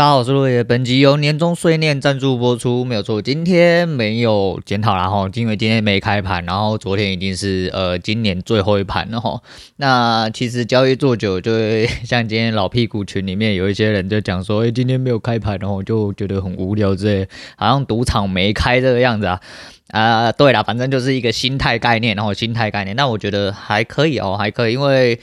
大家好，我是落叶。本集由年终碎念赞助播出，没有错。今天没有检讨啦哈，因为今天没开盘，然后昨天已经是呃今年最后一盘了哈。那其实交易做久，就会像今天老屁股群里面有一些人就讲说，哎，今天没有开盘，然后就觉得很无聊之类，好像赌场没开这个样子啊。啊、对了，反正就是一个心态概念，然后心态概念，那我觉得还可以哦，还可以，因为。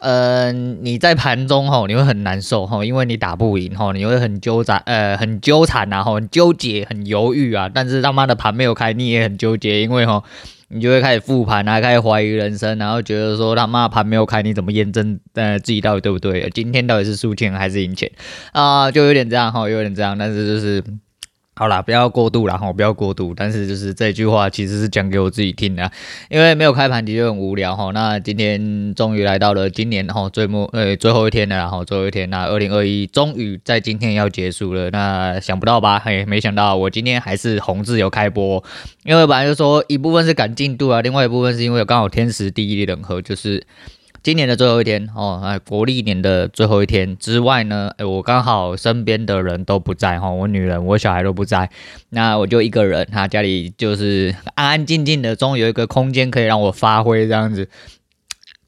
呃，你在盘中吼，你会很难受吼，因为你打不赢吼，你会很纠缠，呃，很纠缠然后很纠结，很犹豫啊。但是他妈的盘没有开，你也很纠结，因为吼，你就会开始复盘啊，开始怀疑人生，然后觉得说他妈盘没有开，你怎么验证呃自己到底对不对？今天到底是输钱还是赢钱啊、就有点这样吼，有点这样，但是就是。好啦，不要过度啦，哈，不要过度。但是就是这句话其实是讲给我自己听的，因为没有开盘的确很无聊哈。那今天终于来到了今年哈最末呃最后一天了，然后最后一天，那二零二一终于在今天要结束了。那想不到吧？嘿，没想到我今天还是红字有开播，因为本来就说一部分是赶进度啊，另外一部分是因为刚好天时地利人和，就是。今年的最后一天哦，哎，国历年的最后一天之外呢，哎，我刚好身边的人都不在哈，我女人、我小孩都不在，那我就一个人，他家里就是安安静静的，终于有一个空间可以让我发挥这样子。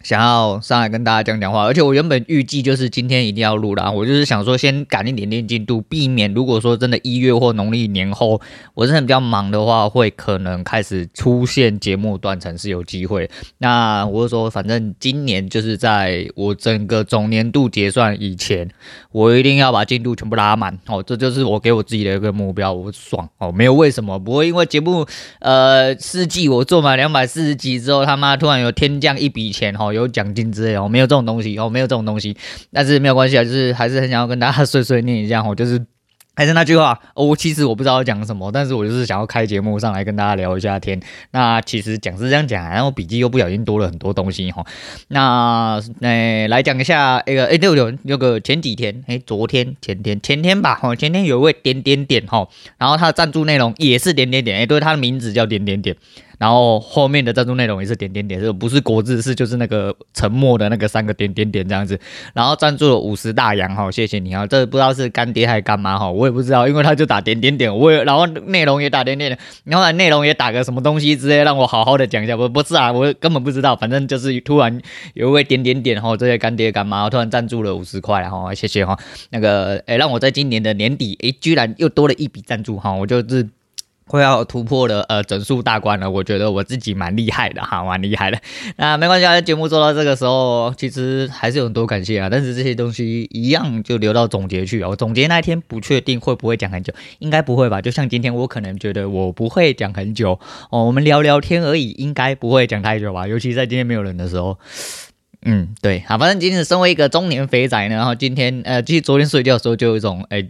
想要上来跟大家讲讲话，而且我原本预计就是今天一定要录啦，我就是想说先赶一点点进度，避免如果说真的一月或农历年后我真的比较忙的话，会可能开始出现节目断层是有机会。那我就说，反正今年就是在我整个总年度结算以前，我一定要把进度全部拉满哦，这就是我给我自己的一个目标，我爽哦，没有为什么，不会因为节目呃四季我做满两百四十集之后，他妈突然有天降一笔钱哦有奖金之类哦，没有这种东西哦，没有这种东西，但是没有关系啊，就是还是很想要跟大家碎碎念一下哦，就是还是那句话，我其实我不知道要讲什么，但是我就是想要开节目上来跟大家聊一下天。那其实讲是这样讲，然后笔记又不小心多了很多东西哈。那诶来讲一下那个诶六六那个前几天诶昨天前天前天吧哈，前天有一位点点点哈，然后他的赞助内容也是点点点，诶对，他的名字叫点点点。然后后面的赞助内容也是点点点，这不是国字，是就是那个沉默的那个三个点点点这样子。然后赞助了五十大洋哈，谢谢你啊！这不知道是干爹还是干妈哈，我也不知道，因为他就打点点点，我也然后内容也打点点点，然后内容也打个什么东西之类，让我好好的讲一下。不不是啊，我根本不知道，反正就是突然有一位点点点哈，这些干爹干妈突然赞助了五十块哈，谢谢哈。那个诶，让我在今年的年底诶，居然又多了一笔赞助哈，我就是。快要突破了呃整数大关了，我觉得我自己蛮厉害的哈，蛮厉害的。那没关系啊，节目做到这个时候，其实还是有很多感谢啊。但是这些东西一样就留到总结去啊。我总结那一天不确定会不会讲很久，应该不会吧？就像今天，我可能觉得我不会讲很久哦，我们聊聊天而已，应该不会讲太久吧？尤其在今天没有人的时候。嗯，对，好，反正今天身为一个中年肥仔呢，然后今天呃，其实昨天睡觉的时候就有一种哎。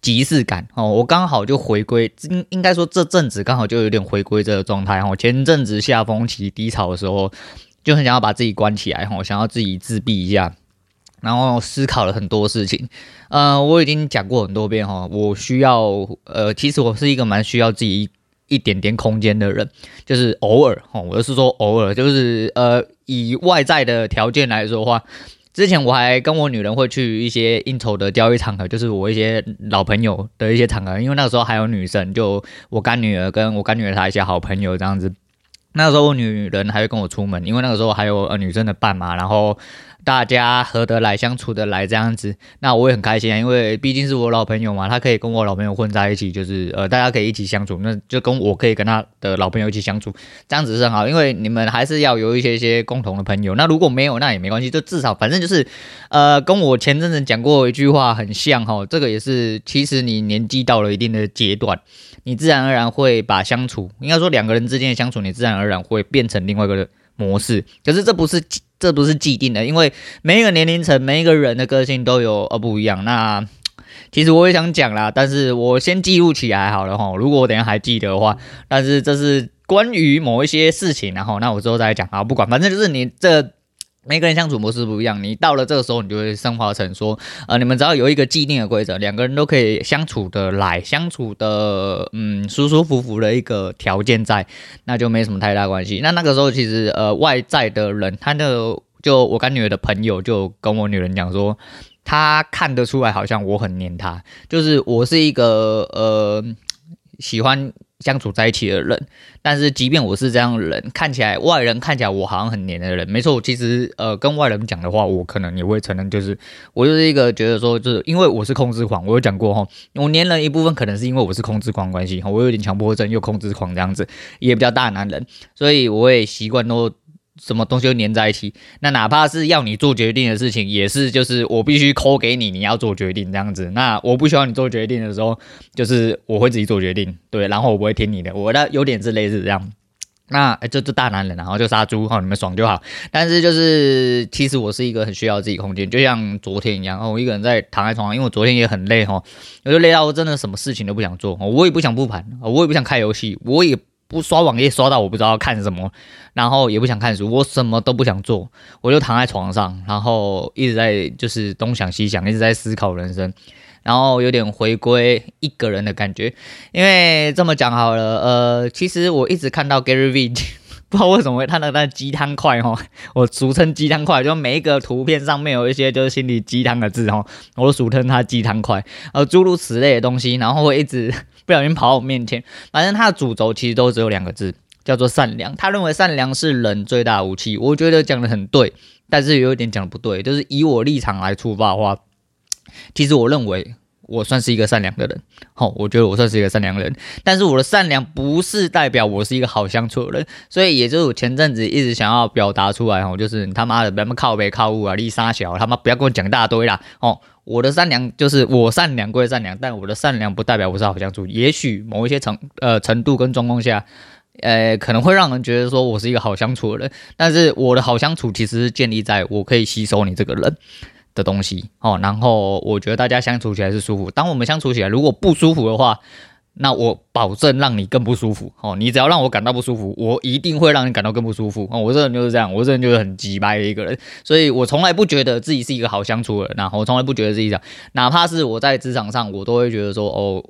即视感哦，我刚好就回归，应应该说这阵子刚好就有点回归这个状态哈。前阵子下风期低潮的时候，就很想要把自己关起来哈，想要自己自闭一下，然后思考了很多事情。呃，我已经讲过很多遍哈，我需要呃，其实我是一个蛮需要自己一点点空间的人，就是偶尔哈，我是说偶尔，就是呃，以外在的条件来说话。之前我还跟我女人会去一些应酬的交易场合，就是我一些老朋友的一些场合，因为那个时候还有女生，就我干女儿跟我干女儿她一些好朋友这样子。那时候我女人还会跟我出门，因为那个时候还有呃女生的伴嘛，然后。大家合得来，相处得来这样子，那我也很开心啊，因为毕竟是我老朋友嘛，他可以跟我老朋友混在一起，就是呃，大家可以一起相处，那就跟我可以跟他的老朋友一起相处，这样子是很好，因为你们还是要有一些一些共同的朋友。那如果没有，那也没关系，就至少反正就是，呃，跟我前阵子讲过一句话很像哈，这个也是，其实你年纪到了一定的阶段，你自然而然会把相处，应该说两个人之间的相处，你自然而然会变成另外一个模式，可是这不是。这不是既定的，因为每一个年龄层、每一个人的个性都有呃不一样。那其实我也想讲啦，但是我先记录起来好了哈。如果我等下还记得的话，但是这是关于某一些事情，然后那我之后再讲啊。不管，反正就是你这。每个人相处模式不一样，你到了这个时候，你就会升华成说，呃，你们只要有一个既定的规则，两个人都可以相处的来，相处的嗯舒舒服服的一个条件在，那就没什么太大关系。那那个时候其实呃外在的人，他的就我干女儿的朋友就跟我女人讲说。他看得出来好像我很黏他，就是我是一个呃喜欢。相处在一起的人，但是即便我是这样的人，看起来外人看起来我好像很黏的人，没错，其实呃跟外人讲的话，我可能也会承认，就是我就是一个觉得说，就是因为我是控制狂，我有讲过哈，我黏人一部分可能是因为我是控制狂关系，我有点强迫症又控制狂这样子，也比较大男人，所以我也习惯都。什么东西都黏在一起，那哪怕是要你做决定的事情，也是就是我必须抠给你，你要做决定这样子。那我不需要你做决定的时候，就是我会自己做决定，对，然后我不会听你的。我的有点是类似这样。那哎，这这大男人，然后就杀猪哈，你们爽就好。但是就是其实我是一个很需要自己空间，就像昨天一样，我一个人在躺在床上，因为我昨天也很累哈，我就累到我真的什么事情都不想做，我也不想复盘，我也不想开游戏，我也。不刷网页刷到我不知道看什么，然后也不想看书，我什么都不想做，我就躺在床上，然后一直在就是东想西想，一直在思考人生，然后有点回归一个人的感觉。因为这么讲好了，呃，其实我一直看到 Gary Vee，不知道为什么会他的那鸡汤块哈，我俗称鸡汤块，就每一个图片上面有一些就是心理鸡汤的字哈，我俗称他鸡汤块，呃，诸如此类的东西，然后会一直。不小心跑到我面前，反正他的主轴其实都只有两个字，叫做善良。他认为善良是人最大的武器，我觉得讲的很对，但是有一点讲的不对，就是以我立场来出发的话，其实我认为我算是一个善良的人。好，我觉得我算是一个善良的人，但是我的善良不是代表我是一个好相处的人，所以也就是我前阵子一直想要表达出来，哦，就是你他妈的不要靠北靠物啊，丽莎小，他妈不要跟我讲大堆啦，哦。我的善良就是我善良归善良，但我的善良不代表我是好相处。也许某一些程呃程度跟状况下，呃可能会让人觉得说我是一个好相处的人，但是我的好相处其实是建立在我可以吸收你这个人的东西哦。然后我觉得大家相处起来是舒服。当我们相处起来如果不舒服的话，那我保证让你更不舒服哦！你只要让我感到不舒服，我一定会让你感到更不舒服哦！我这人就是这样，我这人就是很机掰的一个人，所以我从来不觉得自己是一个好相处的人，然后我从来不觉得自己这样，哪怕是我在职场上，我都会觉得说哦，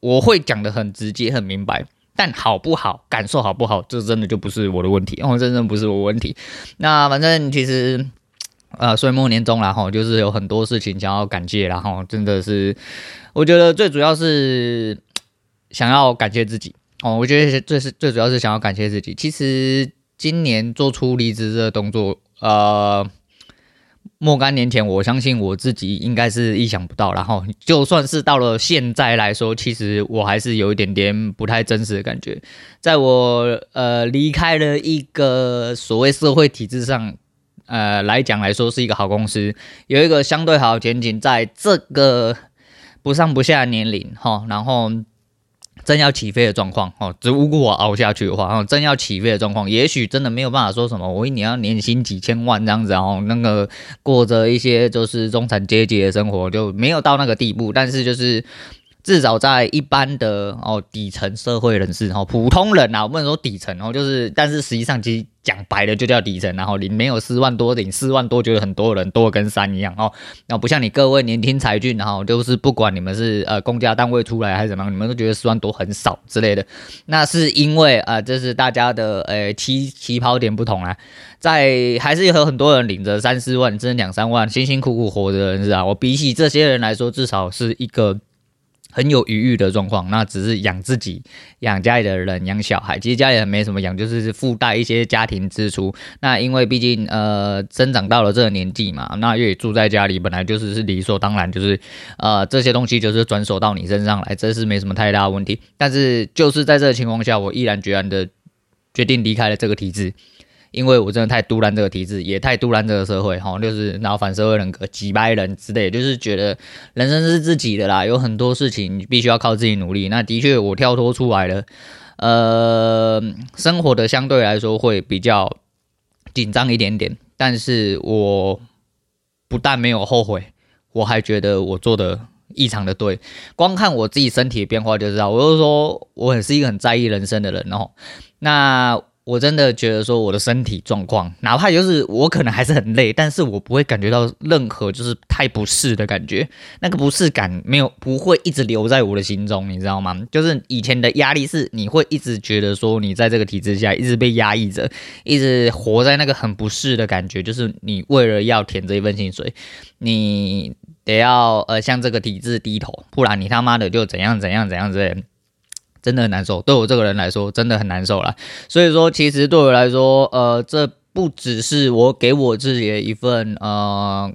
我会讲得很直接、很明白，但好不好，感受好不好，这真的就不是我的问题哦，真的不是我问题。那反正其实呃，岁末年终然后就是有很多事情想要感谢，然后真的是，我觉得最主要是。想要感谢自己哦，我觉得最是最主要是想要感谢自己。其实今年做出离职这个动作，呃，若干年前，我相信我自己应该是意想不到。然后就算是到了现在来说，其实我还是有一点点不太真实的感觉。在我呃离开了一个所谓社会体制上，呃来讲来说是一个好公司，有一个相对好的前景，在这个不上不下的年龄哈，然后。真要起飞的状况哦，如果我熬下去的话，真要起飞的状况，也许真的没有办法说什么，我一年要年薪几千万这样子，然后那个过着一些就是中产阶级的生活，就没有到那个地步，但是就是。至少在一般的哦底层社会人士哦普通人啊，我不能说底层哦，就是但是实际上其实讲白了就叫底层，然后你没有四万多，领四万多，觉得很多人多跟山一样哦，然后不像你各位年轻才俊，然后就是不管你们是呃公家单位出来还是怎么样，你们都觉得四万多很少之类的，那是因为啊、呃，这是大家的呃起起跑点不同啊，在还是有很多人领着三四万甚至两三万辛辛苦苦活着的人是啊，我比起这些人来说，至少是一个。很有余裕的状况，那只是养自己、养家里的人、养小孩。其实家里人没什么养，就是附带一些家庭支出。那因为毕竟呃，增长到了这个年纪嘛，那越住在家里本来就是是理所当然，就是呃这些东西就是转手到你身上来，这是没什么太大问题。但是就是在这个情况下，我毅然决然的决定离开了这个体制。因为我真的太独揽这个体制，也太独揽这个社会，哈，就是然后反社会人格、几百人之类，就是觉得人生是自己的啦，有很多事情你必须要靠自己努力。那的确，我跳脱出来了，呃，生活的相对来说会比较紧张一点点，但是我不但没有后悔，我还觉得我做的异常的对。光看我自己身体的变化就知道，我就说我很是一个很在意人生的人哦。那。我真的觉得说我的身体状况，哪怕就是我可能还是很累，但是我不会感觉到任何就是太不适的感觉。那个不适感没有不会一直留在我的心中，你知道吗？就是以前的压力是你会一直觉得说你在这个体制下一直被压抑着，一直活在那个很不适的感觉，就是你为了要填这一份薪水，你得要呃向这个体制低头，不然你他妈的就怎样怎样怎样之类，真的很难受。对我这个人来说，真的很难受了。所以说，其实对我来说，呃，这不只是我给我自己的一份呃。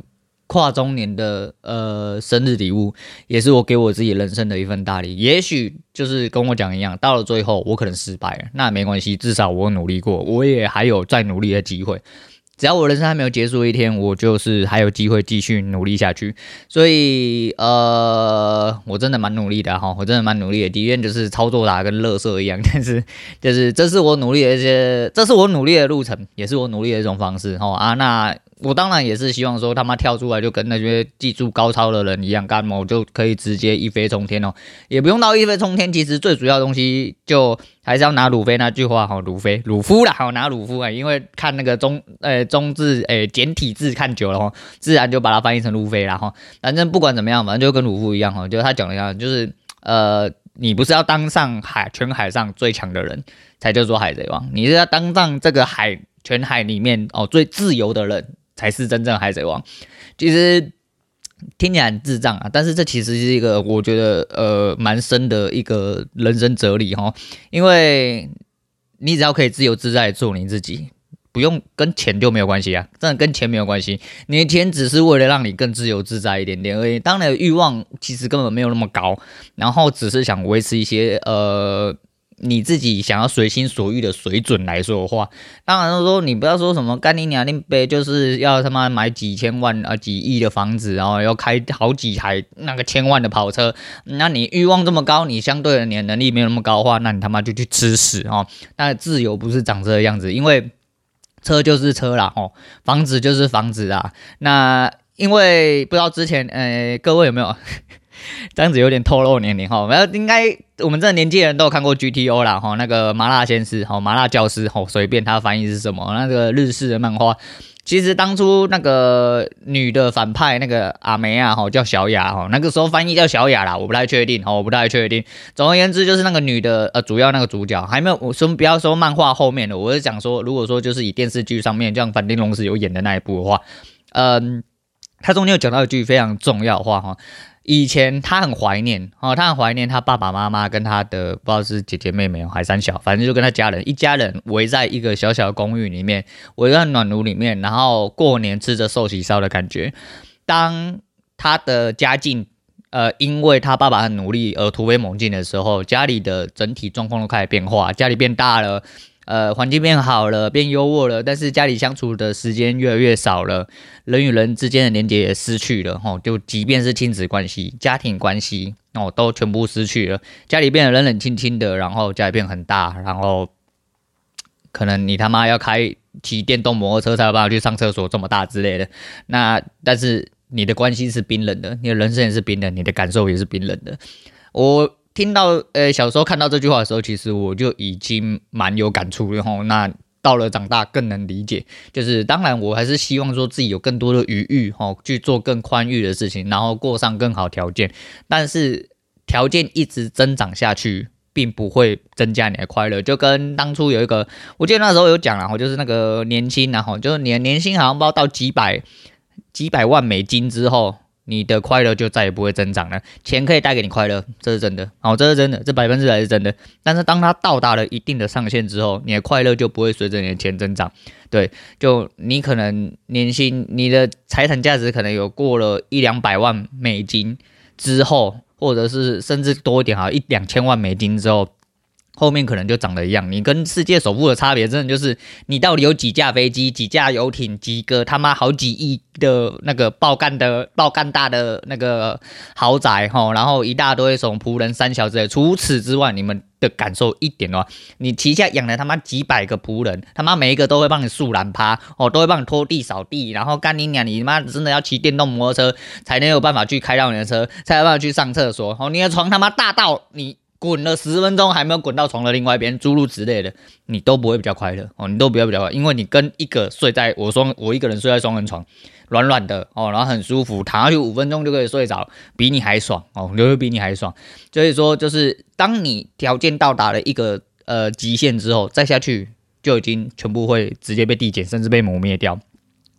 跨中年的呃生日礼物，也是我给我自己人生的一份大礼。也许就是跟我讲一样，到了最后我可能失败了，那没关系，至少我努力过，我也还有再努力的机会。只要我人生还没有结束一天，我就是还有机会继续努力下去。所以呃，我真的蛮努力的哈，我真的蛮努力的。底院就是操作打跟乐色一样，但是就是这是我努力的一些，这是我努力的路程，也是我努力的一种方式哈啊那。我当然也是希望说他妈跳出来就跟那些技术高超的人一样干嘛，我就可以直接一飞冲天哦，也不用到一飞冲天。其实最主要的东西就还是要拿鲁飞那句话哈，鲁飞鲁夫啦，好拿鲁夫啊，因为看那个中呃中字诶简体字看久了哈，自然就把它翻译成路飞了哈。反正不管怎么样，反正就跟鲁夫一样哈，就他讲的一样，就是呃你不是要当上海全海上最强的人才叫做海贼王，你是要当上这个海全海里面哦最自由的人。才是真正海贼王。其实听起来很智障啊，但是这其实是一个我觉得呃蛮深的一个人生哲理哈。因为你只要可以自由自在做你自己，不用跟钱就没有关系啊，真的跟钱没有关系。你的钱只是为了让你更自由自在一点点而已。当你的欲望其实根本没有那么高，然后只是想维持一些呃。你自己想要随心所欲的水准来说的话，当然说你不要说什么干你娘的呗，就是要他妈买几千万啊几亿的房子，然后要开好几台那个千万的跑车。那你欲望这么高，你相对的你的能力没有那么高的话，那你他妈就去吃屎哦。那自由不是长这个样子，因为车就是车啦，哦，房子就是房子啊。那因为不知道之前，呃，各位有没有？这样子有点透露年龄哈，然后应该我们这年纪人都有看过 GTO 啦哈，那个麻辣鲜师哈，麻辣教师哈，随便他翻译是什么，那个日式的漫画，其实当初那个女的反派那个阿梅啊哈，叫小雅哈，那个时候翻译叫小雅啦，我不太确定哈，我不太确定。总而言之，就是那个女的呃，主要那个主角还没有，我说不要说漫画后面的，我是讲说，如果说就是以电视剧上面，像反町隆史有演的那一部的话，嗯，他中间有讲到一句非常重要的话哈。以前他很怀念哦，他很怀念他爸爸妈妈跟他的不知道是姐姐妹妹还三小，反正就跟他家人一家人围在一个小小的公寓里面，围在暖炉里面，然后过年吃着寿喜烧的感觉。当他的家境呃因为他爸爸很努力而突飞猛进的时候，家里的整体状况都开始变化，家里变大了。呃，环境变好了，变优渥了，但是家里相处的时间越来越少了，人与人之间的连接也失去了，吼，就即便是亲子关系、家庭关系，哦，都全部失去了。家里变得冷冷清清的，然后家里变很大，然后可能你他妈要开骑电动摩托车才有办法去上厕所，这么大之类的。那但是你的关系是冰冷的，你的人生也是冰冷，你的感受也是冰冷的。我。听到呃，小时候看到这句话的时候，其实我就已经蛮有感触，然后那到了长大更能理解。就是当然，我还是希望说自己有更多的余裕，哈，去做更宽裕的事情，然后过上更好条件。但是条件一直增长下去，并不会增加你的快乐。就跟当初有一个，我记得那时候有讲了，然后就是那个年薪，然后就是你的年薪好像不知道到几百几百万美金之后。你的快乐就再也不会增长了。钱可以带给你快乐，这是真的。哦，这是真的，这百分之百是真的。但是当它到达了一定的上限之后，你的快乐就不会随着你的钱增长。对，就你可能年薪，你的财产价值可能有过了一两百万美金之后，或者是甚至多一点哈，一两千万美金之后。后面可能就长得一样，你跟世界首富的差别，真的就是你到底有几架飞机、几架游艇、几个他妈好几亿的那个爆干的爆干大的那个豪宅哈，然后一大堆什么仆人、三小之类。除此之外，你们的感受一点的话，你旗下养了他妈几百个仆人，他妈每一个都会帮你树懒趴哦，都会帮你拖地、扫地，然后干你娘，你妈真的要骑电动摩托车才能有办法去开到你的车，才有办法去上厕所哦，你的床他妈大到你。滚了十分钟还没有滚到床的另外一边，诸如此类的，你都不会比较快乐哦，你都不要比较快乐，因为你跟一个睡在我双我一个人睡在双人床，软软的哦，然后很舒服，躺下去五分钟就可以睡着，比你还爽哦，就会比你还爽。所以说，就是当你条件到达了一个呃极限之后，再下去就已经全部会直接被递减，甚至被磨灭掉。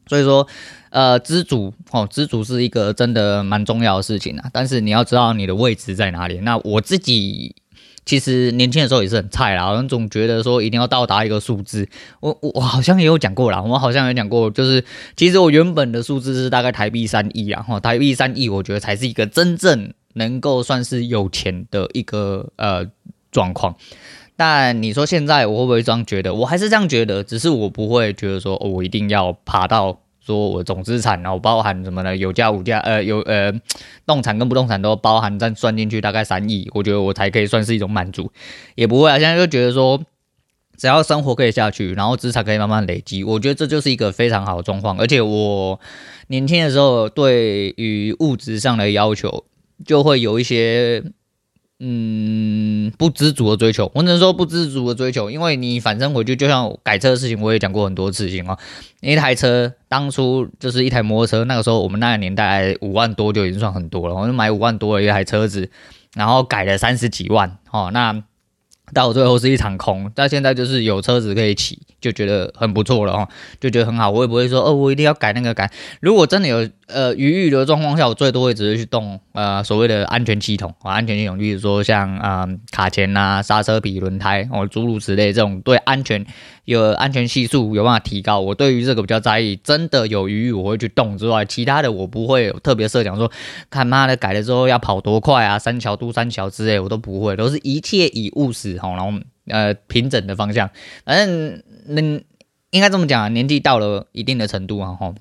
所以说，呃，知足哦，知足是一个真的蛮重要的事情啊。但是你要知道你的位置在哪里。那我自己其实年轻的时候也是很菜啦，好像总觉得说一定要到达一个数字。我我好像也有讲过啦，我好像有讲过，就是其实我原本的数字是大概台币三亿啊，哈，台币三亿，我觉得才是一个真正能够算是有钱的一个呃状况。但你说现在我会不会这样觉得？我还是这样觉得，只是我不会觉得说，我一定要爬到说我总资产，然后包含什么呢？有价无价，呃，有呃，动产跟不动产都包含再算进去，大概三亿，我觉得我才可以算是一种满足。也不会啊，现在就觉得说，只要生活可以下去，然后资产可以慢慢累积，我觉得这就是一个非常好的状况。而且我年轻的时候对于物质上的要求就会有一些。嗯，不知足的追求，我只能说不知足的追求，因为你反正回去，就像改车的事情，我也讲过很多次情哦。一台车当初就是一台摩托车，那个时候我们那个年代五万多就已经算很多了，我就买五万多的一台车子，然后改了三十几万哦，那。到最后是一场空，但现在就是有车子可以骑，就觉得很不错了哦，就觉得很好。我也不会说哦，我一定要改那个改。如果真的有呃余裕的状况下，我最多也只是去动呃所谓的安全系统啊，安全系统，例如说像啊、卡钳呐、刹车皮、轮胎哦诸如此类这种对安全有安全系数有办法提高。我对于这个比较在意，真的有余我会去动之外，其他的我不会特别设想说，看妈的改了之后要跑多快啊，三桥都三桥之类我都不会，都是一切以务实。好，然后呃平整的方向，反正那应该这么讲，年纪到了一定的程度啊，哈，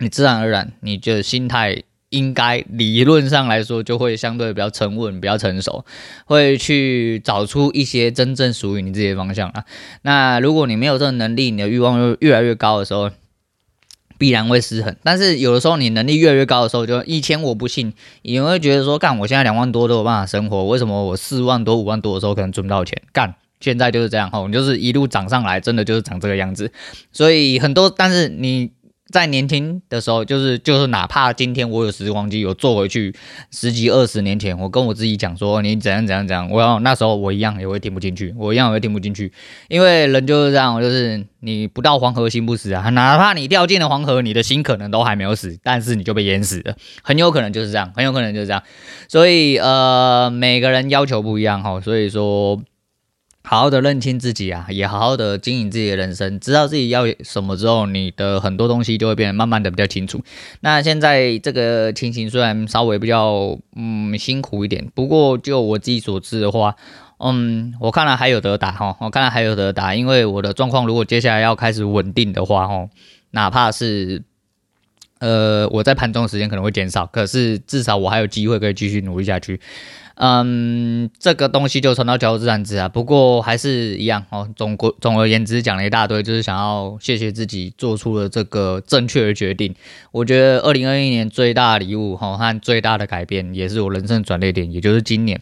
你自然而然你就心态应该理论上来说就会相对比较沉稳、比较成熟，会去找出一些真正属于你自己的方向啊。那如果你没有这个能力，你的欲望又越来越高的时候，必然会失衡，但是有的时候你能力越来越高的时候，就以前我不信，你会觉得说，干，我现在两万多都有办法生活，为什么我四万多、五万多的时候可能赚不到钱？干，现在就是这样吼，你就是一路涨上来，真的就是长这个样子，所以很多，但是你。在年轻的时候，就是就是，哪怕今天我有时光机，有坐回去十几二十年前，我跟我自己讲说，你怎样怎样怎样，我要那时候我一样也会听不进去，我一样也会听不进去，因为人就是这样，就是你不到黄河心不死啊，哪怕你掉进了黄河，你的心可能都还没有死，但是你就被淹死了，很有可能就是这样，很有可能就是这样，所以呃，每个人要求不一样哈，所以说。好好的认清自己啊，也好好的经营自己的人生，知道自己要什么之后，你的很多东西就会变得慢慢的比较清楚。那现在这个情形虽然稍微比较嗯辛苦一点，不过就我自己所知的话，嗯，我看来还有得打哈，我看来还有得打，因为我的状况如果接下来要开始稳定的话哈，哪怕是呃我在盘中的时间可能会减少，可是至少我还有机会可以继续努力下去。嗯，这个东西就传到脚自然之啊。不过还是一样哦。总归总而言之，讲了一大堆，就是想要谢谢自己做出了这个正确的决定。我觉得二零二一年最大的礼物哈和最大的改变，也是我人生转捩点，也就是今年，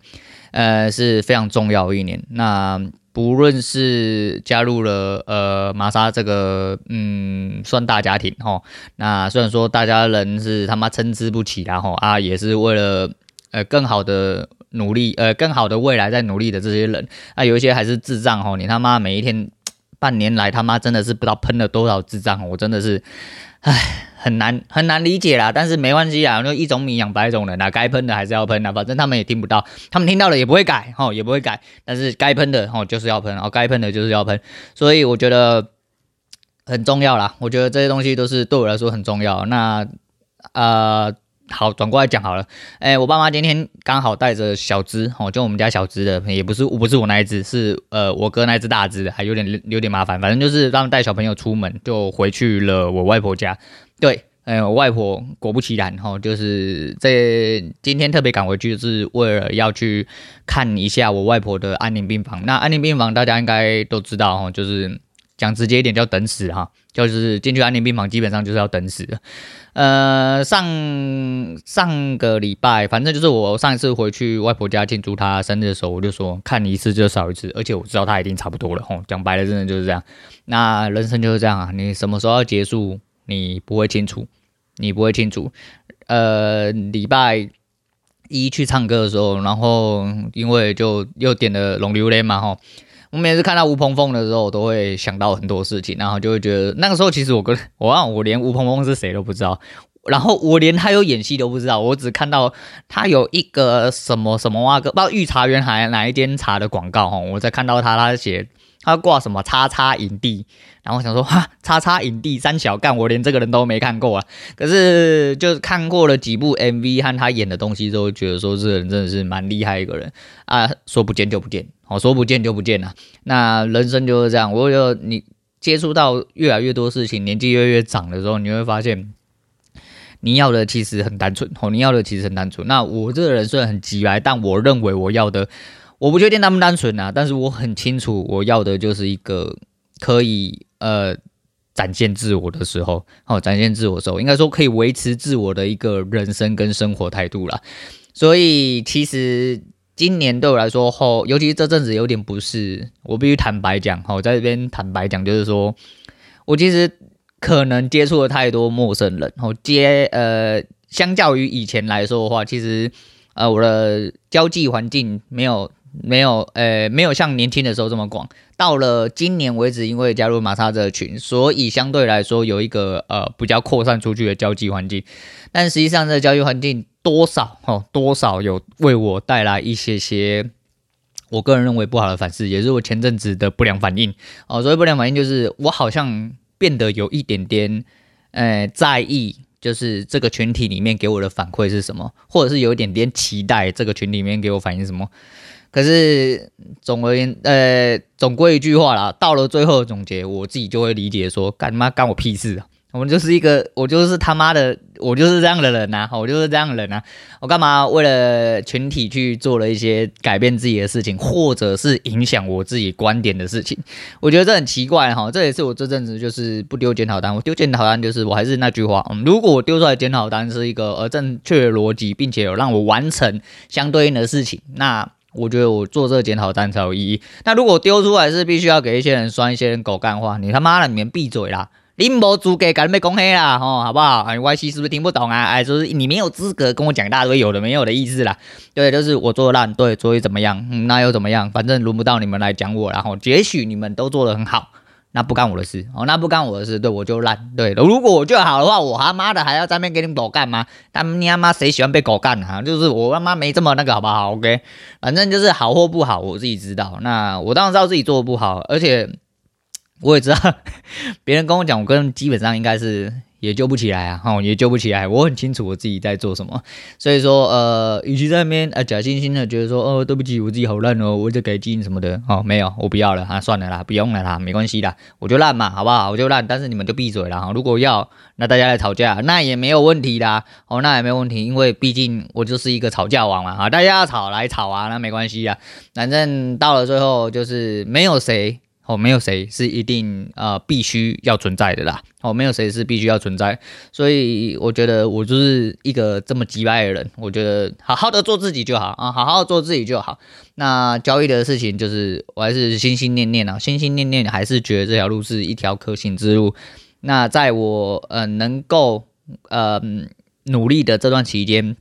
呃是非常重要的一年。那不论是加入了呃玛莎这个嗯算大家庭哈，那虽然说大家人是他妈参差不齐然后啊，也是为了呃更好的。努力，呃，更好的未来在努力的这些人，啊、有一些还是智障吼，你他妈每一天 半年来他妈真的是不知道喷了多少智障，我真的是，唉，很难很难理解啦。但是没关系啊，那一种米养百种人啊，该喷的还是要喷啊，反正他们也听不到，他们听到了也不会改，哦，也不会改。但是该喷的哦就是要喷，哦该喷的就是要喷，所以我觉得很重要啦。我觉得这些东西都是对我来说很重要。那，呃。好，转过来讲好了。哎、我爸妈今天刚好带着小只，哦，就我们家小只的，也不是，不是我那一只，是呃我哥那一只大只的，还有点有点麻烦。反正就是他们带小朋友出门，就回去了我外婆家。对，哎、我外婆果不其然，哈，就是在今天特别赶回去，就是为了要去看一下我外婆的安宁病房。那安宁病房大家应该都知道，哈，就是讲直接一点叫等死，哈，就是进去安宁病房基本上就是要等死。呃，上上个礼拜，反正就是我上一次回去外婆家庆祝她生日的时候，我就说看一次就少一次，而且我知道她一定差不多了。吼，讲白了，真的就是这样。那人生就是这样啊，你什么时候要结束，你不会清楚，你不会清楚。呃，礼拜一去唱歌的时候，然后因为就又点了龙榴莲嘛，吼。我每次看到吴鹏峰的时候，我都会想到很多事情，然后就会觉得那个时候其实我跟我忘我连吴鹏峰是谁都不知道，然后我连他有演戏都不知道，我只看到他有一个什么什么哇个，不知道御茶园还哪一间茶的广告哈，我在看到他他写。他挂什么叉叉营地，然后我想说哈叉叉影帝三小干，我连这个人都没看过啊。可是就看过了几部 MV 和他演的东西之后，觉得说这个人真的是蛮厉害一个人啊。说不见就不见，哦，说不见就不见了。那人生就是这样，我觉得你接触到越来越多事情，年纪越来越长的时候，你会发现你要的其实很单纯哦，你要的其实很单纯。那我这个人虽然很急来，但我认为我要的。我不确定单不单纯啊，但是我很清楚，我要的就是一个可以呃展现自我的时候，哦，展现自我的时候，应该说可以维持自我的一个人生跟生活态度啦。所以其实今年对我来说，后尤其是这阵子有点不适，我必须坦白讲，好，在这边坦白讲，就是说我其实可能接触了太多陌生人，然后接呃，相较于以前来说的话，其实呃，我的交际环境没有。没有，呃，没有像年轻的时候这么广。到了今年为止，因为加入马萨这群，所以相对来说有一个呃比较扩散出去的交际环境。但实际上，这个交际环境多少哦，多少有为我带来一些些我个人认为不好的反思，也是我前阵子的不良反应哦。所谓不良反应，就是我好像变得有一点点，呃，在意，就是这个群体里面给我的反馈是什么，或者是有一点点期待这个群里面给我反映什么。可是总而言，呃，总归一句话啦，到了最后的总结，我自己就会理解说，干妈干我屁事啊！我们就是一个，我就是他妈的，我就是这样的人呐、啊，我就是这样的人呐、啊，我干嘛为了群体去做了一些改变自己的事情，或者是影响我自己观点的事情？我觉得这很奇怪哈，这也是我这阵子就是不丢检讨单，我丢检讨单就是我还是那句话，嗯，如果我丢出来检讨单是一个呃正确的逻辑，并且有让我完成相对应的事情，那。我觉得我做这个检讨单才有意义。那如果丢出来是必须要给一些人酸、一些人狗干话，你他妈的你们闭嘴啦！你没资格跟你们讲黑啦，吼，好不好？哎，Y C 是不是听不懂啊？哎，就是你没有资格跟我讲一大堆有的没有的意思啦。对，就是我做的烂，对，所以怎么样？嗯，那又怎么样？反正轮不到你们来讲我，然后也许你们都做的很好。那不干我的事哦，那不干我的事，对，我就烂。对，如果我就好的话，我他妈的还要在那边给你们狗干吗？但你他妈谁喜欢被狗干啊？就是我他妈没这么那个，好不好？OK，反正就是好或不好，我自己知道。那我当然知道自己做的不好，而且我也知道 别人跟我讲，我跟基本上应该是。也救不起来啊，哦，也救不起来。我很清楚我自己在做什么，所以说，呃，与其在那边呃假惺惺的觉得说，哦，对不起，我自己好烂哦，我在改进什么的，哦，没有，我不要了啊，算了啦，不用了啦，没关系的，我就烂嘛，好不好？我就烂，但是你们就闭嘴了哈。如果要，那大家来吵架，那也没有问题的，哦，那也没有问题，因为毕竟我就是一个吵架王嘛，啊，大家要吵来吵啊，那没关系啊，反正到了最后就是没有谁。哦，没有谁是一定呃必须要存在的啦。哦，没有谁是必须要存在，所以我觉得我就是一个这么机掰的人。我觉得好好的做自己就好啊，好好做自己就好。那交易的事情就是我还是心心念念啊，心心念念还是觉得这条路是一条可行之路。那在我呃能够呃努力的这段期间。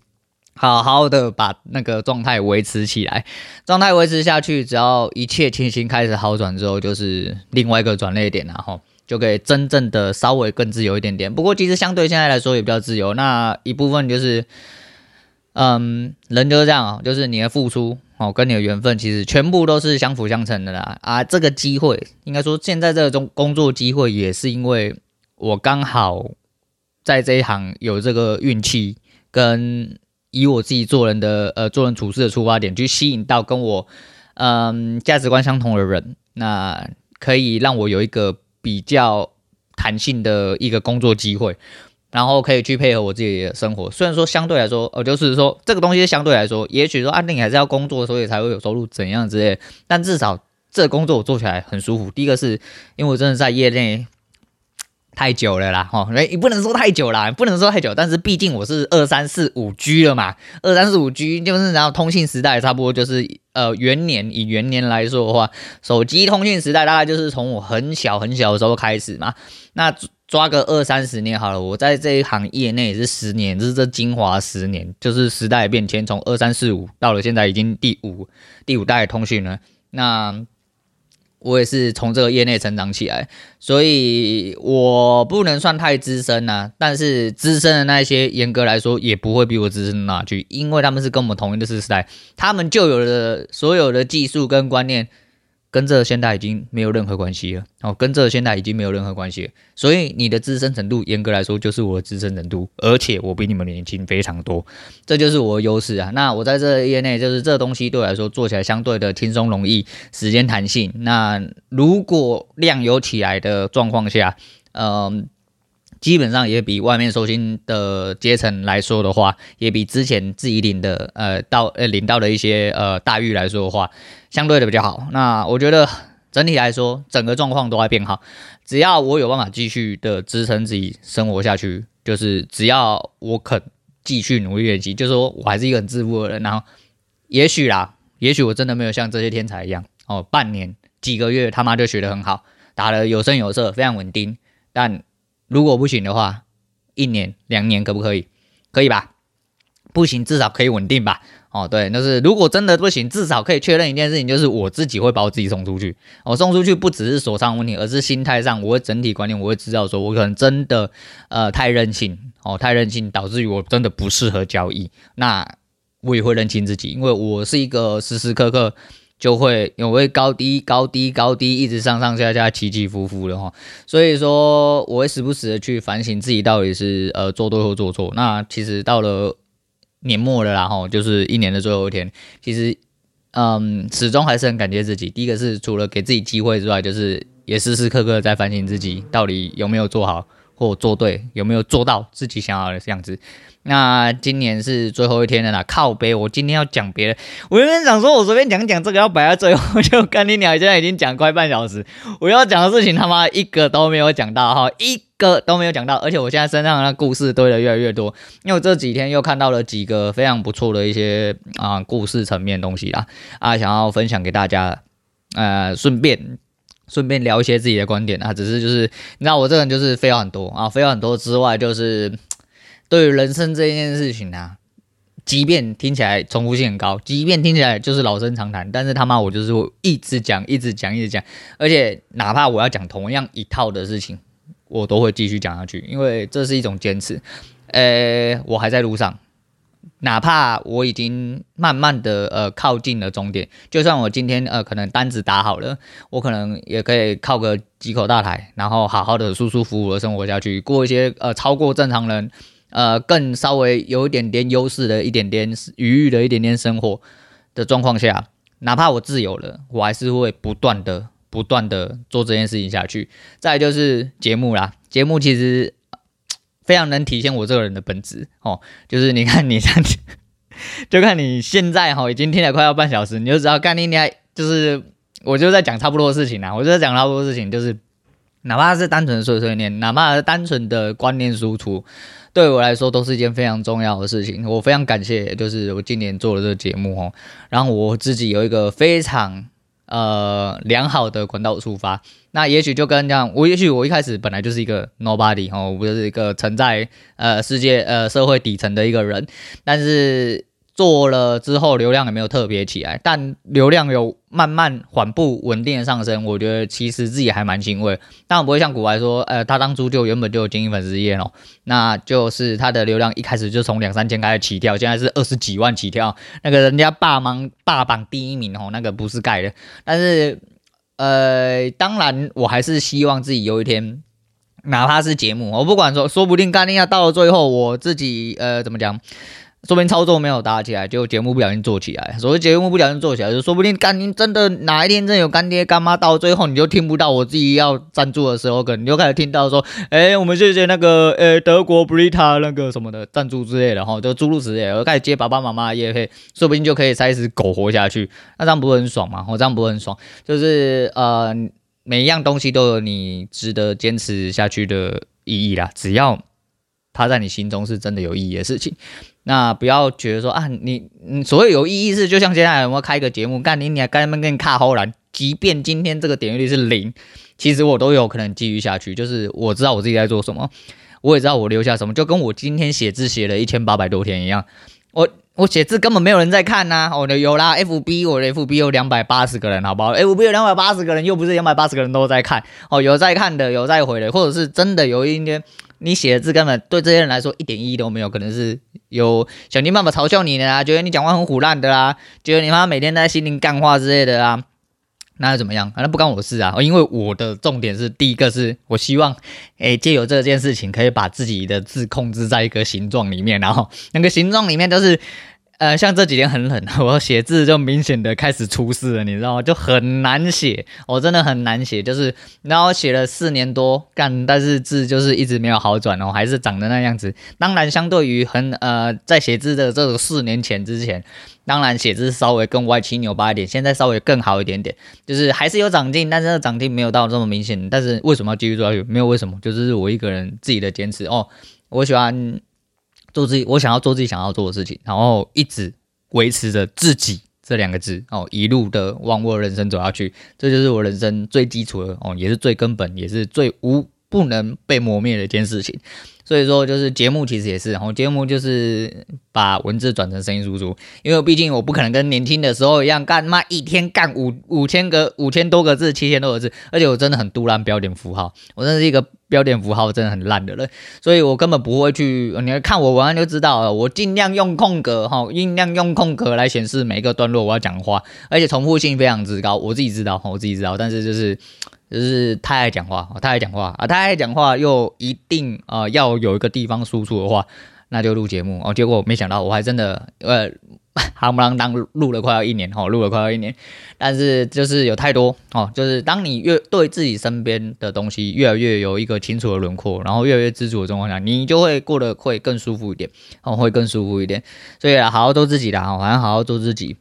好好的把那个状态维持起来，状态维持下去，只要一切情形开始好转之后，就是另外一个转捩点，然后就可以真正的稍微更自由一点点。不过其实相对现在来说也比较自由，那一部分就是，嗯，人就是这样啊，就是你的付出哦，跟你的缘分其实全部都是相辅相成的啦。啊，这个机会应该说现在这种工作机会也是因为我刚好在这一行有这个运气跟。以我自己做人的呃做人处事的出发点，去吸引到跟我嗯价值观相同的人，那可以让我有一个比较弹性的一个工作机会，然后可以去配合我自己的生活。虽然说相对来说，呃，就是说这个东西相对来说，也许说啊，你还是要工作，所以才会有收入怎样之类，但至少这个工作我做起来很舒服。第一个是因为我真的在业内。太久了啦，哈，你不能说太久啦，不能说太久，但是毕竟我是二三四五 G 了嘛，二三四五 G 就是然后通信时代差不多就是呃元年，以元年来说的话，手机通讯时代大概就是从我很小很小的时候开始嘛，那抓个二三十年好了，我在这一行业内也是十年，就是这精华十年，就是时代变迁，从二三四五到了现在已经第五第五代通讯了，那。我也是从这个业内成长起来，所以我不能算太资深呐、但是资深的那些，严格来说也不会比我资深哪去，因为他们是跟我们同一个时代，他们就有的所有的技术跟观念。跟这现在已经没有任何关系了哦，跟这现在已经没有任何关系了。所以你的资深程度，严格来说就是我的资深程度，而且我比你们年轻非常多，这就是我的优势啊。那我在这业内，就是这东西对我来说做起来相对的轻松容易，时间弹性。那如果量有起来的状况下，嗯、基本上也比外面收薪的阶层来说的话，也比之前自己领的呃到呃领到的一些呃待遇来说的话，相对的比较好。那我觉得整体来说，整个状况都在变好。只要我有办法继续的支撑自己生活下去，就是只要我肯继续努力练习，就是说我还是一个很自负的人。然后也许啦，也许我真的没有像这些天才一样哦，半年几个月他妈就学得很好，打得有声有色，非常稳定，但。如果不行的话，一年两年可不可以？可以吧？不行，至少可以稳定吧？哦，对，那是如果真的不行，至少可以确认一件事情，就是我自己会把我自己送出去。我、送出去不只是手上问题，而是心态上，我会整体观念，我会知道说，我可能真的呃太任性哦，太任性，导致于我真的不适合交易。那我也会认清自己，因为我是一个时时刻刻。就会有会高低高低高低一直上上下下起起伏伏的哈，所以说我会时不时的去反省自己到底是呃做对或做错。那其实到了年末了然后，就是一年的最后一天，其实嗯始终还是很感谢自己。第一个是除了给自己机会之外，就是也时时刻刻在反省自己到底有没有做好或做对，有没有做到自己想要的样子。那今年是最后一天了啦，靠北！我今天要讲别的，我原本想说，我随便讲讲这个，要摆在最后，就跟你娘！现在已经讲快半小时，我要讲的事情他妈一个都没有讲到哈，一个都没有讲到，而且我现在身上的故事堆得越来越多，因为我这几天又看到了几个非常不错的一些啊故事层面的东西啦，啊，想要分享给大家，呃，顺便顺便聊一些自己的观点啊，只是就是你知道我这个人就是废话很多啊，废话很多之外就是。对于人生这件事情啊，即便听起来重复性很高，即便听起来就是老生常谈，但是他妈我就是会一直讲，一直讲，一直讲，而且哪怕我要讲同样一套的事情，我都会继续讲下去，因为这是一种坚持。呃，我还在路上，哪怕我已经慢慢的呃靠近了终点，就算我今天呃可能单子打好了，我可能也可以靠个几口大台，然后好好的舒舒服服的生活下去，过一些呃超过正常人。呃，更稍微有一点点优势的一点点余裕的一点点生活的状况下，哪怕我自由了，我还是会不断的、不断的做这件事情下去。再就是节目啦，节目其实非常能体现我这个人的本质哦。就是你看你这样子，就看你现在哈、哦，已经听了快要半小时，你就知道干你娘，就是我就在讲差不多的事情啊，我就在讲差不多的事情，就是哪怕是单纯的碎碎念，哪怕是单纯的观念输出。对我来说都是一件非常重要的事情，我非常感谢，就是我今年做了这个节目哦，然后我自己有一个非常呃良好的管道出发，那也许就跟这样，我也许我一开始本来就是一个 nobody 哦，我不是一个存在呃世界呃社会底层的一个人，但是。做了之后，流量也没有特别起来，但流量有慢慢缓步稳定上升。我觉得其实自己还蛮欣慰，但我不会像古来说，呃，他当初就原本就有经营粉丝页哦，那就是他的流量一开始就从两三千开始起跳，现在是二十几万起跳，那个人家霸榜霸榜第一名哦，那个不是盖的。但是，呃，当然我还是希望自己有一天，哪怕是节目，我不管说，说不定干一下到了最后，我自己呃怎么讲？说不定操作没有打起来，就节目不小心做起来。所谓节目不小心做起来，就说不定干你真的哪一天真的有干爹干妈，到最后你就听不到我自己要赞助的时候，可能你就开始听到说，哎，我们谢谢那个呃德国 Brita 那个什么的赞助之类的哈，就诸如此类，我开始接爸爸妈妈的业配，说不定就可以开始苟活下去。那这样不是很爽吗？我这样不是很爽，就是呃每一样东西都有你值得坚持下去的意义啦，只要它在你心中是真的有意义的事情。那不要觉得说啊，你你所谓有意义是，就像接下来我们开个节目，干你你还干嘛跟你卡后来，即便今天这个点击率是零，其实我都有可能继续下去。就是我知道我自己在做什么，我也知道我留下什么，就跟我今天写字写了一千八百多天一样。我我写字根本没有人在看呐、啊。我的有啦，FB 我的 FB 有两百八十个人，好不好？FB 有两百八十个人，又不是两百八十个人都在看哦，有在看的，有在回的，或者是真的有一天你写的字根本对这些人来说一点意义都没有，可能是有想尽办法嘲笑你的啊，觉得你讲话很虎烂的啦，觉得你妈每天在心灵干话之类的啦。那又怎么样？反正不关我事啊！因为我的重点是，第一个是我希望，诶，借由这件事情，可以把自己的字控制在一个形状里面，然后那个形状里面都是，呃，像这几天很冷，我写字就明显的开始出事了，你知道吗？就很难写，我真的很难写，就是然后写了四年多干，但是字就是一直没有好转哦，还是长得那样子。当然，相对于很呃，在写字的这个四年前之前。当然，写字稍微更歪七扭八一点，现在稍微更好一点点，就是还是有长进，但是长进没有到这么明显。但是为什么要继续做下去？没有为什么，就是我一个人自己的坚持哦。我喜欢做自己，我想要做自己想要做的事情，然后一直维持着自己这两个字哦，一路的往我人生走下去，这就是我人生最基础的哦，也是最根本，也是最无不能被磨灭的一件事情。所以说，就是节目其实也是，然后节目就是把文字转成声音输出，因为毕竟我不可能跟年轻的时候一样干嘛一天干五五千个五千多个字七千多个字，而且我真的很赌烂标点符号，我真的是一个标点符号真的很烂的人，所以我根本不会去，你看我文案就知道了，我尽量用空格哈，尽量用空格来显示每一个段落我要讲话，而且重复性非常之高，我自己知道，我自己知道，但是就是。就是太爱讲话，太爱讲话啊！太爱讲话又一定啊、要有一个地方输出的话，那就录节目哦。结果没想到我还真的呃，夯不啷当录了快要一年哦，录了快要一年。但是就是有太多哦，就是当你越对自己身边的东西越来越有一个清楚的轮廓，然后越来越知足的状况下，你就会过得会更舒服一点哦，会更舒服一点。所以，好好做自己的哦，反正好好做自己，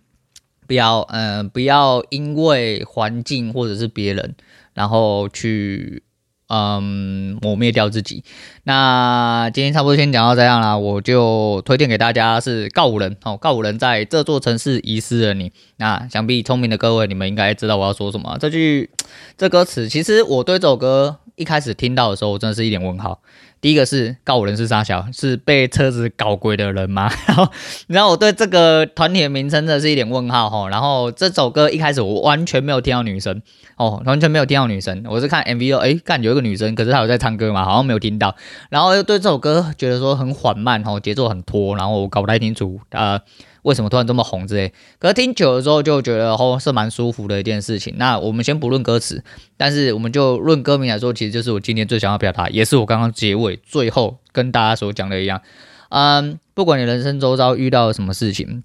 不要嗯、不要因为环境或者是别人。然后去，嗯，抹灭掉自己。那今天差不多先讲到这样啦，我就推荐给大家是告五人哦，告五人在这座城市遗失了你。那想必聪明的各位，你们应该知道我要说什么。这句这歌词，其实我对这首歌一开始听到的时候，我真的是一脸问号。第一个是告五人是沙小，是被车子搞鬼的人吗？然后，然后我对这个团体的名称真的是一点问号哈。然后这首歌一开始我完全没有听到女生哦，完全没有听到女生。我是看 MV 哦，诶，看有一个女生，可是她有在唱歌嘛，好像没有听到。然后又对这首歌觉得说很缓慢哦，节奏很拖，然后我搞不太清楚呃。为什么突然这么红之类？可是听久了之后就觉得哦，是蛮舒服的一件事情。那我们先不论歌词，但是我们就论歌名来说，其实就是我今天最想要表达，也是我刚刚结尾最后跟大家所讲的一样。嗯，不管你人生周遭遇到了什么事情，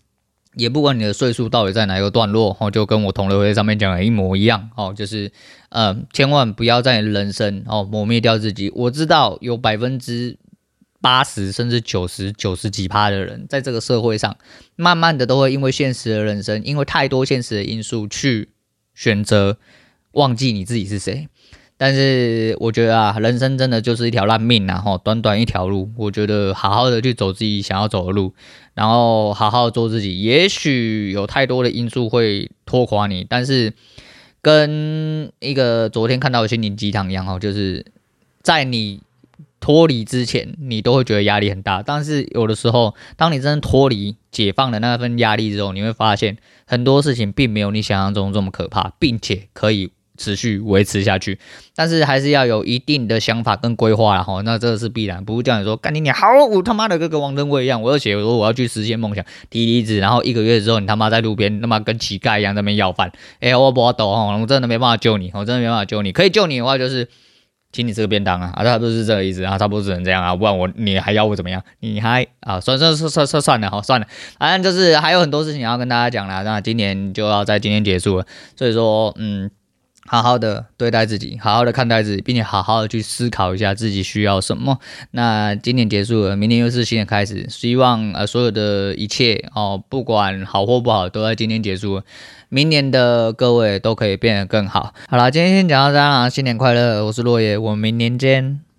也不管你的岁数到底在哪一个段落，哦，就跟我同乐会上面讲的一模一样哦，就是嗯，千万不要在人生哦磨灭掉自己。我知道有百分之。八十甚至九十九十几趴的人，在这个社会上，慢慢的都会因为现实的人生，因为太多现实的因素去选择忘记你自己是谁。但是我觉得啊，人生真的就是一条烂命啊，吼，短短一条路，我觉得好好的去走自己想要走的路，然后好好做自己。也许有太多的因素会拖垮你，但是跟一个昨天看到的心灵鸡汤一样，吼，就是在你。脱离之前，你都会觉得压力很大，但是有的时候，当你真的脱离、解放了那份压力之后，你会发现很多事情并没有你想象中这么可怕，并且可以持续维持下去。但是还是要有一定的想法跟规划，然后那这是必然，不是这样说。干你娘，好，我他妈的跟个王登辉一样，我要写我说我要去实现梦想，提离职，然后一个月之后，你他妈在路边他妈跟乞丐一样在那边要饭，哎、我不懂哈，我真的没办法救你，我真的没办法救你，可以救你的话就是。请你吃个便当啊，啊，差不多是这个意思啊，差不多只能这样啊，不然我你还要我怎么样？你还啊，算算算算算算了，好算了，反正就是还有很多事情要跟大家讲了，那今年就要在今天结束了，所以说嗯。好好的对待自己，好好的看待自己，并且好好的去思考一下自己需要什么。那今年结束了，明年又是新的开始。希望呃所有的一切哦，不管好或不好，都在今天结束了。明年的各位都可以变得更好。好了，今天先讲到这样啦，新年快乐！我是落叶，我们明年见。